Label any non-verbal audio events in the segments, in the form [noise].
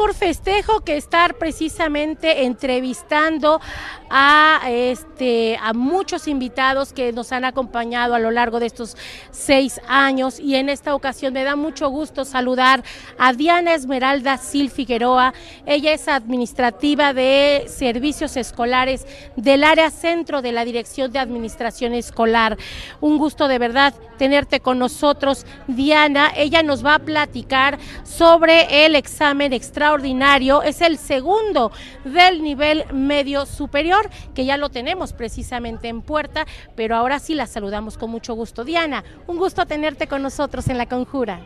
mejor festejo que estar precisamente entrevistando a este a muchos invitados que nos han acompañado a lo largo de estos seis años y en esta ocasión me da mucho gusto saludar a Diana Esmeralda Sil Figueroa. Ella es administrativa de servicios escolares del área centro de la Dirección de Administración Escolar. Un gusto de verdad tenerte con nosotros, Diana. Ella nos va a platicar sobre el examen extraordinario. Es el segundo del nivel medio superior, que ya lo tenemos precisamente en puerta, pero ahora sí la saludamos con mucho gusto. Diana, un gusto tenerte con nosotros en la conjura.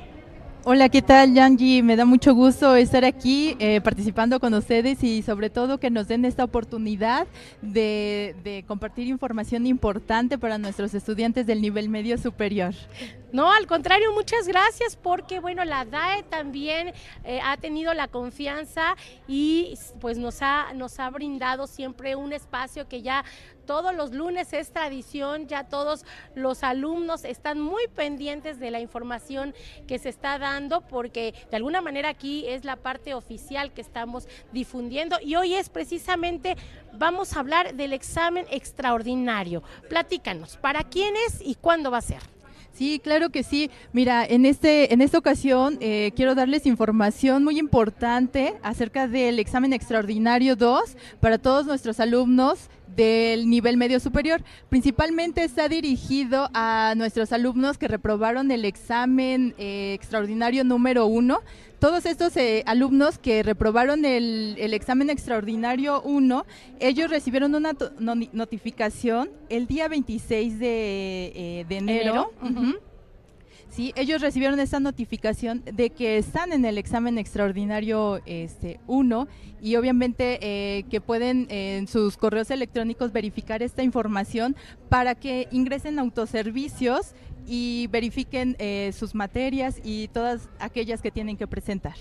Hola, ¿qué tal, Yanji? Me da mucho gusto estar aquí eh, participando con ustedes y sobre todo que nos den esta oportunidad de, de, compartir información importante para nuestros estudiantes del nivel medio superior. No, al contrario, muchas gracias porque, bueno, la DAE también eh, ha tenido la confianza y pues nos ha, nos ha brindado siempre un espacio que ya todos los lunes es tradición, ya todos los alumnos están muy pendientes de la información que se está dando porque de alguna manera aquí es la parte oficial que estamos difundiendo y hoy es precisamente, vamos a hablar del examen extraordinario. Platícanos, ¿para quién es y cuándo va a ser? Sí, claro que sí. Mira, en este, en esta ocasión eh, quiero darles información muy importante acerca del examen extraordinario 2 para todos nuestros alumnos del nivel medio superior. Principalmente está dirigido a nuestros alumnos que reprobaron el examen eh, extraordinario número 1 todos estos eh, alumnos que reprobaron el, examen extraordinario 1, ellos recibieron una notificación el día 26 de, eh, enero. Sí, ellos recibieron esta notificación de que están en el examen extraordinario este 1 y obviamente eh, que pueden en sus correos electrónicos verificar esta información para que ingresen autoservicios y verifiquen eh, sus materias y todas aquellas que tienen que presentar.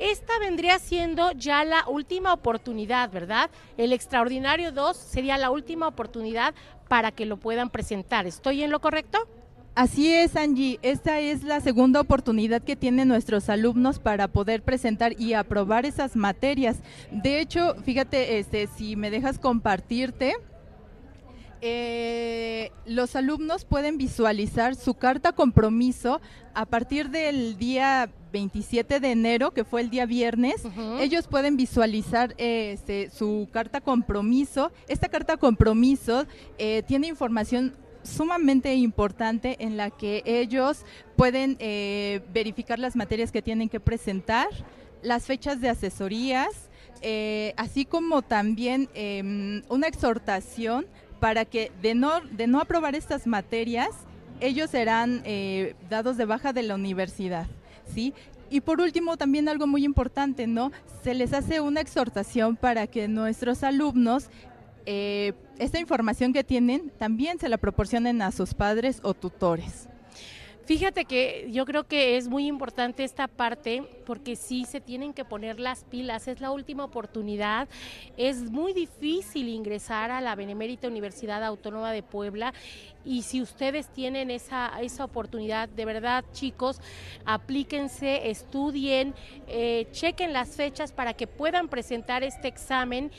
Esta vendría siendo ya la última oportunidad, ¿verdad? El extraordinario 2 sería la última oportunidad para que lo puedan presentar. ¿Estoy en lo correcto? Así es, Angie. Esta es la segunda oportunidad que tienen nuestros alumnos para poder presentar y aprobar esas materias. De hecho, fíjate, este, si me dejas compartirte, eh, los alumnos pueden visualizar su carta compromiso a partir del día 27 de enero, que fue el día viernes. Ellos pueden visualizar este, su carta compromiso. Esta carta compromiso eh, tiene información sumamente importante en la que ellos pueden eh, verificar las materias que tienen que presentar, las fechas de asesorías, así como también em, una exhortación para que de no, de no aprobar estas materias, ellos serán eh, dados de baja de la universidad, ¿sí? Y por último, también algo muy importante, ¿no? Se les hace una exhortación para que nuestros alumnos eh, esta información que tienen también se la proporcionen a sus padres o tutores. Fíjate que yo creo que es muy importante esta parte porque sí se tienen que poner las pilas, es la última oportunidad, es muy difícil ingresar a la Benemérita Universidad Autónoma de Puebla y si ustedes tienen esa, esa oportunidad, de verdad chicos, aplíquense, estudien, eh, chequen las fechas para que puedan presentar este examen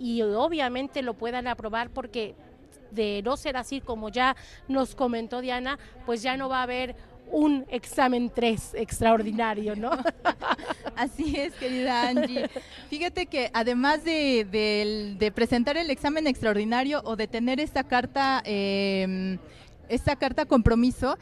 y obviamente lo puedan aprobar porque de no ser así como ya nos comentó Diana, pues ya no va a haber un examen 3 extraordinario, ¿no? [laughs] Así es, querida Angie. Fíjate que además de, presentar el examen extraordinario o de tener esta carta, eh, esta carta compromiso,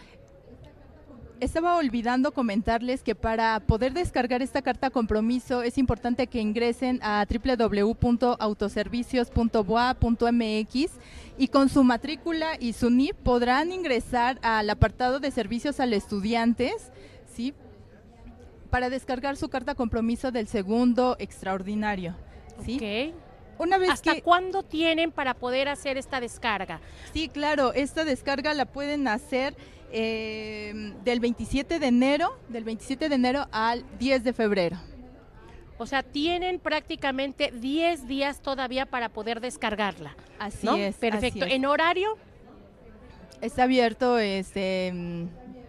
estaba olvidando comentarles que para poder descargar esta carta compromiso es importante que ingresen a www.autoservicios.boa.mx y con su matrícula y su NIP podrán ingresar al apartado de servicios al estudiantes, ¿sí? Para descargar su carta compromiso del segundo extraordinario, ¿sí? Una vez ¿Hasta cuándo tienen para poder hacer esta descarga? Sí, claro, esta descarga la pueden hacer eh, del 27 de enero, del 27 de enero al 10 de febrero. O sea, tienen prácticamente 10 días todavía para poder descargarla. Así es. Perfecto. ¿En horario? Está abierto este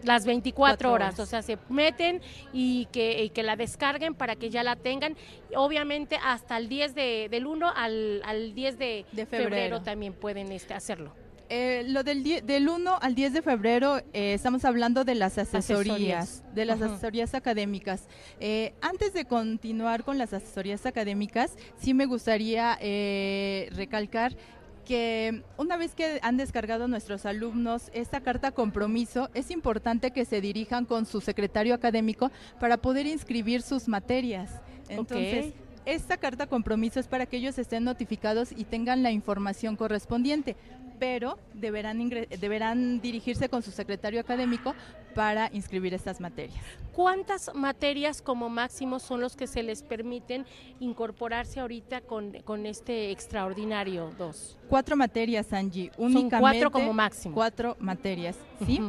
Las 24 Cuatro horas, horas. o sea, se meten y que, y que la descarguen para que ya la tengan. Obviamente hasta el 10 de, del 1 al, al 10 de, De febrero. febrero. también pueden este, hacerlo. Eh, lo del, del 1 al 10 de febrero eh, estamos hablando de las asesorías, Asesorías. de las asesorías académicas. Eh, antes de continuar con las asesorías académicas, sí me gustaría eh, recalcar que una vez que han descargado nuestros alumnos esta carta compromiso, es importante que se dirijan con su secretario académico para poder inscribir sus materias. Entonces. Esta carta compromiso es para que ellos estén notificados y tengan la información correspondiente, pero deberán, deberán dirigirse con su secretario académico para inscribir estas materias. ¿Cuántas materias como máximo son los que se les permiten incorporarse ahorita con, con este extraordinario 2? Cuatro materias, Angie, Son únicamente. cuatro como máximo. Cuatro materias, ¿sí?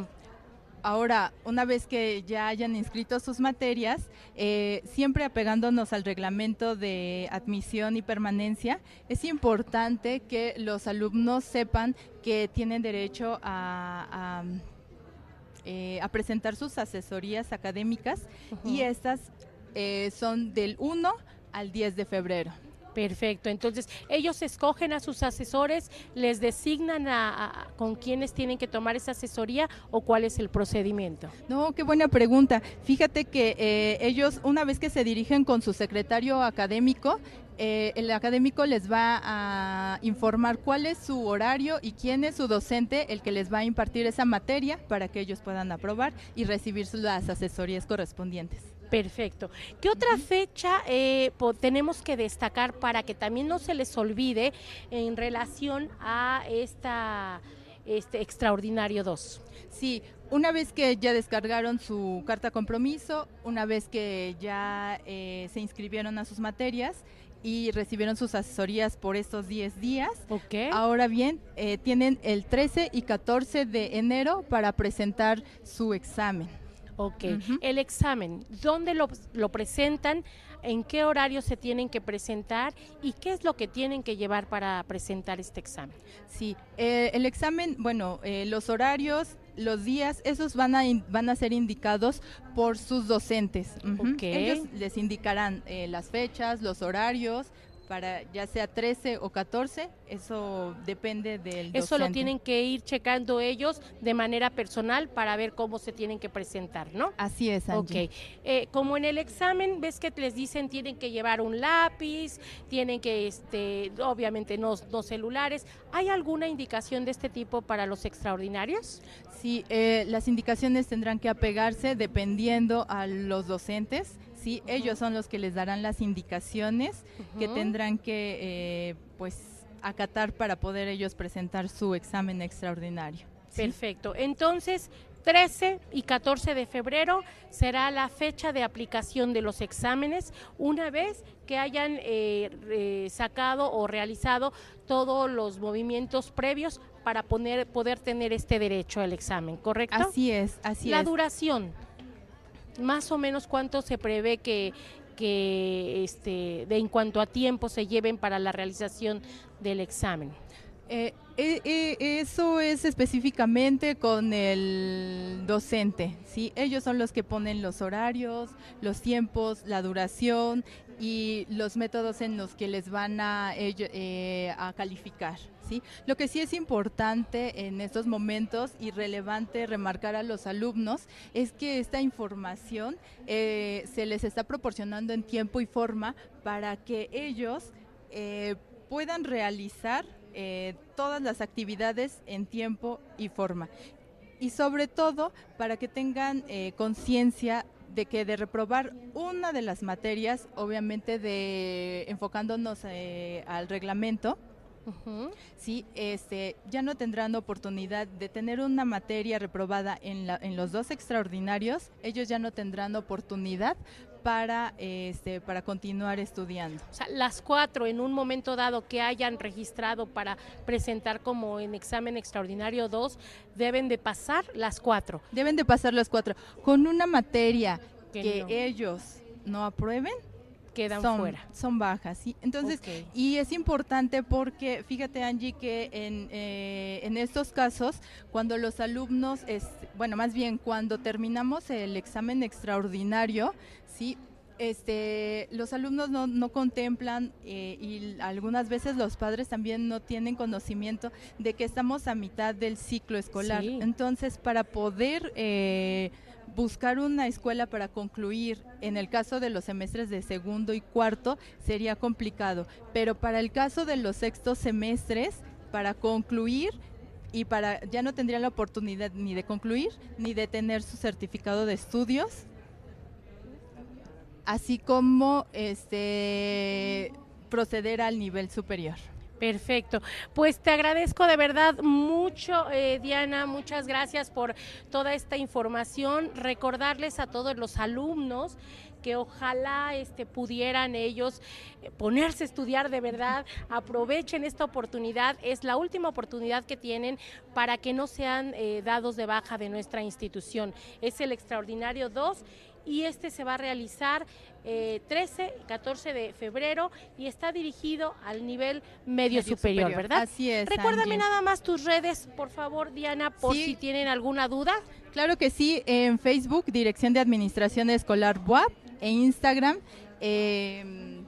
Ahora, una vez que ya hayan inscrito sus materias, eh, siempre apegándonos al reglamento de admisión y permanencia, es importante que los alumnos sepan que tienen derecho a, a, eh, a presentar sus asesorías académicas y estas eh, son del 1 al 10 de febrero. Perfecto, entonces ellos escogen a sus asesores, les designan a, con quienes tienen que tomar esa asesoría o cuál es el procedimiento. No, qué buena pregunta. Fíjate que eh, ellos, una vez que se dirigen con su secretario académico, eh, el académico les va a informar cuál es su horario y quién es su docente, el que les va a impartir esa materia para que ellos puedan aprobar y recibir las asesorías correspondientes. Perfecto. ¿Qué otra fecha eh, tenemos que destacar para que también no se les olvide en relación a esta este extraordinario 2? Sí, una vez que ya descargaron su carta compromiso, una vez que ya eh, se inscribieron a sus materias y recibieron sus asesorías por estos 10 días, ¿Ok? Ahora bien, eh, tienen el 13 y 14 de enero para presentar su examen. Ok. El examen, ¿dónde lo, lo presentan? ¿En qué horario se tienen que presentar? ¿Y qué es lo que tienen que llevar para presentar este examen? Sí, eh, el examen, bueno, eh, los horarios, los días, esos van a, in- van a ser indicados por sus docentes. Ok. Ellos les indicarán eh, las fechas, los horarios, para ya sea 13 o 14, eso depende del Eso lo docente. tienen que ir checando ellos de manera personal para ver cómo se tienen que presentar, ¿no? Así es, Angie. Ok, Eh, como en el examen, ves que les dicen tienen que llevar un lápiz, tienen que, este, obviamente no, no celulares. ¿Hay alguna indicación de este tipo para los extraordinarios? Sí, eh, las indicaciones tendrán que apegarse dependiendo a los docentes. Sí, ellos son los que les darán las indicaciones que tendrán que, eh, pues, acatar para poder ellos presentar su examen extraordinario. ¿sí? Perfecto. Entonces, 13 y 14 de febrero será la fecha de aplicación de los exámenes una vez que hayan eh, sacado o realizado todos los movimientos previos para poner, poder tener este derecho al examen, ¿correcto? Así es, así la es. duración, más o menos cuánto se prevé que, este, de en cuanto a tiempo se lleven para la realización del examen. Eh, eh, eh, eso es específicamente con el docente, ¿sí? Ellos son los que ponen los horarios, los tiempos, la duración y los métodos en los que les van a, eh, a calificar, Lo que sí es importante en estos momentos y relevante remarcar a los alumnos es que esta información eh, se les está proporcionando en tiempo y forma para que ellos eh, puedan realizar eh, todas las actividades en tiempo y forma. Y sobre todo para que tengan conciencia de que de reprobar una de las materias, obviamente de enfocándonos al reglamento, Ujú. sí, este, ya no tendrán oportunidad de tener una materia reprobada en, la- en los dos extraordinarios, ellos ya no tendrán oportunidad para, este, para continuar estudiando. O sea, las cuatro en un momento dado que hayan registrado para presentar como en examen extraordinario 2, deben de pasar las cuatro. Deben de pasar las cuatro. Con una materia Que que no. ellos no aprueben, quedan son, fuera. Son bajas, sí. Entonces, y es importante porque, fíjate Angie, que en, eh, en estos casos, cuando los alumnos, es, bueno, más bien cuando terminamos el examen extraordinario, sí, este, los alumnos no, no contemplan eh, y algunas veces los padres también no tienen conocimiento de que estamos a mitad del ciclo escolar. Sí. Entonces, para poder eh, buscar una escuela para concluir, en el caso de los semestres de segundo y cuarto, sería complicado. Pero para el caso de los sextos semestres, para concluir y para ya no tendrían la oportunidad ni de concluir ni de tener su certificado de estudios así como este proceder al nivel superior. Perfecto. Pues te agradezco de verdad mucho, eh, Diana. Muchas gracias por toda esta información. Recordarles a todos los alumnos que ojalá este, pudieran ellos eh, ponerse a estudiar de verdad. Aprovechen esta oportunidad. Es la última oportunidad que tienen para que no sean eh, dados de baja de nuestra institución. Es el Extraordinario 2 y este se va a realizar eh, 13 y 14 de febrero y está dirigido al nivel medio, Medio superior, superior. ¿verdad? Así es, Recuérdame Angie. nada más tus redes, por favor, Diana, por Sí. si tienen alguna duda. Claro que sí, en Facebook, Dirección de Administración Escolar BUAP, e Instagram, eh,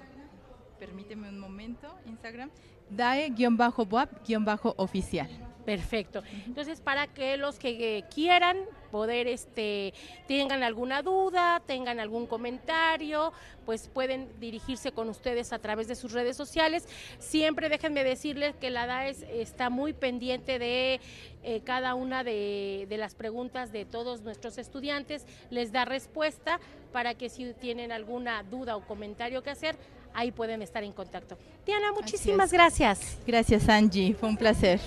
permíteme un momento, Instagram, DAE-BUAP-oficial. Perfecto. Entonces, para que los que eh, quieran poder, este, tengan alguna duda, tengan algún comentario, pues pueden dirigirse con ustedes a través de sus redes sociales. Siempre déjenme decirles que la DAES está muy pendiente de eh, cada una de, de las preguntas de todos nuestros estudiantes, les da respuesta para que si tienen alguna duda o comentario que hacer, ahí pueden estar en contacto. Diana, muchísimas gracias. Gracias Angie, fue un placer.